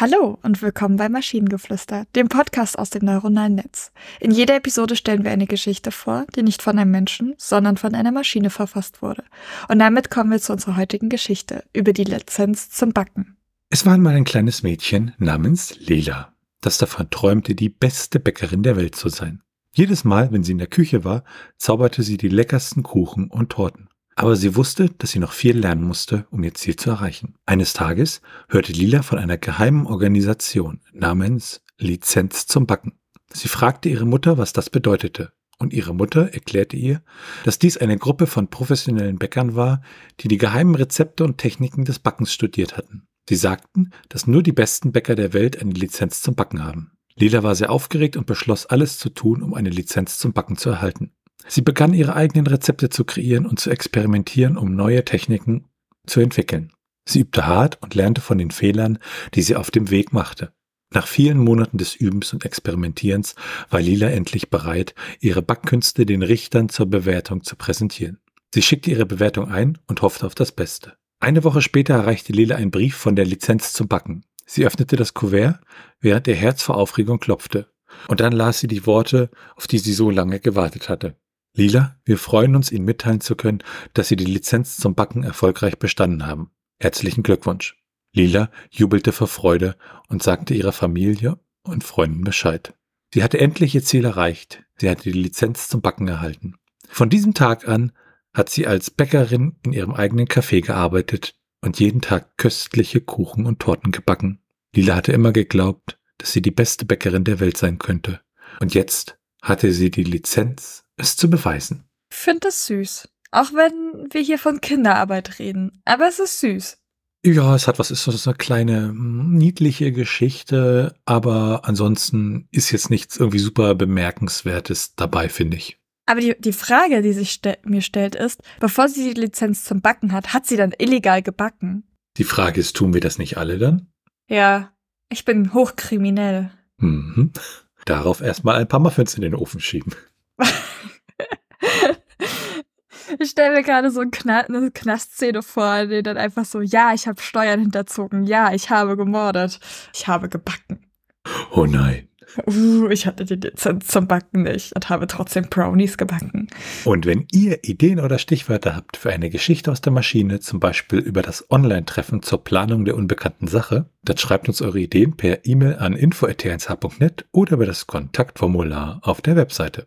Hallo und willkommen bei Maschinengeflüster, dem Podcast aus dem neuronalen Netz. In jeder Episode stellen wir eine Geschichte vor, die nicht von einem Menschen, sondern von einer Maschine verfasst wurde. Und damit kommen wir zu unserer heutigen Geschichte über die Lizenz zum Backen. Es war einmal ein kleines Mädchen namens Lela, das davon träumte, die beste Bäckerin der Welt zu sein. Jedes Mal, wenn sie in der Küche war, zauberte sie die leckersten Kuchen und Torten. Aber sie wusste, dass sie noch viel lernen musste, um ihr Ziel zu erreichen. Eines Tages hörte Lila von einer geheimen Organisation namens Lizenz zum Backen. Sie fragte ihre Mutter, was das bedeutete. Und ihre Mutter erklärte ihr, dass dies eine Gruppe von professionellen Bäckern war, die die geheimen Rezepte und Techniken des Backens studiert hatten. Sie sagten, dass nur die besten Bäcker der Welt eine Lizenz zum Backen haben. Lila war sehr aufgeregt und beschloss alles zu tun, um eine Lizenz zum Backen zu erhalten. Sie begann ihre eigenen Rezepte zu kreieren und zu experimentieren, um neue Techniken zu entwickeln. Sie übte hart und lernte von den Fehlern, die sie auf dem Weg machte. Nach vielen Monaten des Übens und Experimentierens war Lila endlich bereit, ihre Backkünste den Richtern zur Bewertung zu präsentieren. Sie schickte ihre Bewertung ein und hoffte auf das Beste. Eine Woche später erreichte Lila einen Brief von der Lizenz zum Backen. Sie öffnete das Kuvert, während ihr Herz vor Aufregung klopfte. Und dann las sie die Worte, auf die sie so lange gewartet hatte. Lila, wir freuen uns, Ihnen mitteilen zu können, dass Sie die Lizenz zum Backen erfolgreich bestanden haben. Herzlichen Glückwunsch. Lila jubelte vor Freude und sagte ihrer Familie und Freunden Bescheid. Sie hatte endlich ihr Ziel erreicht. Sie hatte die Lizenz zum Backen erhalten. Von diesem Tag an hat sie als Bäckerin in ihrem eigenen Café gearbeitet und jeden Tag köstliche Kuchen und Torten gebacken. Lila hatte immer geglaubt, dass sie die beste Bäckerin der Welt sein könnte. Und jetzt hatte sie die Lizenz es zu beweisen. Ich finde das süß. Auch wenn wir hier von Kinderarbeit reden. Aber es ist süß. Ja, es hat was, ist so eine kleine niedliche Geschichte, aber ansonsten ist jetzt nichts irgendwie super bemerkenswertes dabei, finde ich. Aber die, die Frage, die sich ste mir stellt, ist, bevor sie die Lizenz zum Backen hat, hat sie dann illegal gebacken? Die Frage ist, tun wir das nicht alle dann? Ja, ich bin hochkriminell. Mhm. Darauf erstmal ein paar Muffins in den Ofen schieben. Ich stelle mir gerade so eine Knastszene vor, die dann einfach so, ja, ich habe Steuern hinterzogen, ja, ich habe gemordet, ich habe gebacken. Oh nein. Uh, ich hatte die Lizenz zum Backen nicht und habe trotzdem Brownies gebacken. Und wenn ihr Ideen oder Stichwörter habt für eine Geschichte aus der Maschine, zum Beispiel über das Online-Treffen zur Planung der unbekannten Sache, dann schreibt uns eure Ideen per E-Mail an info.tnsh.net oder über das Kontaktformular auf der Webseite.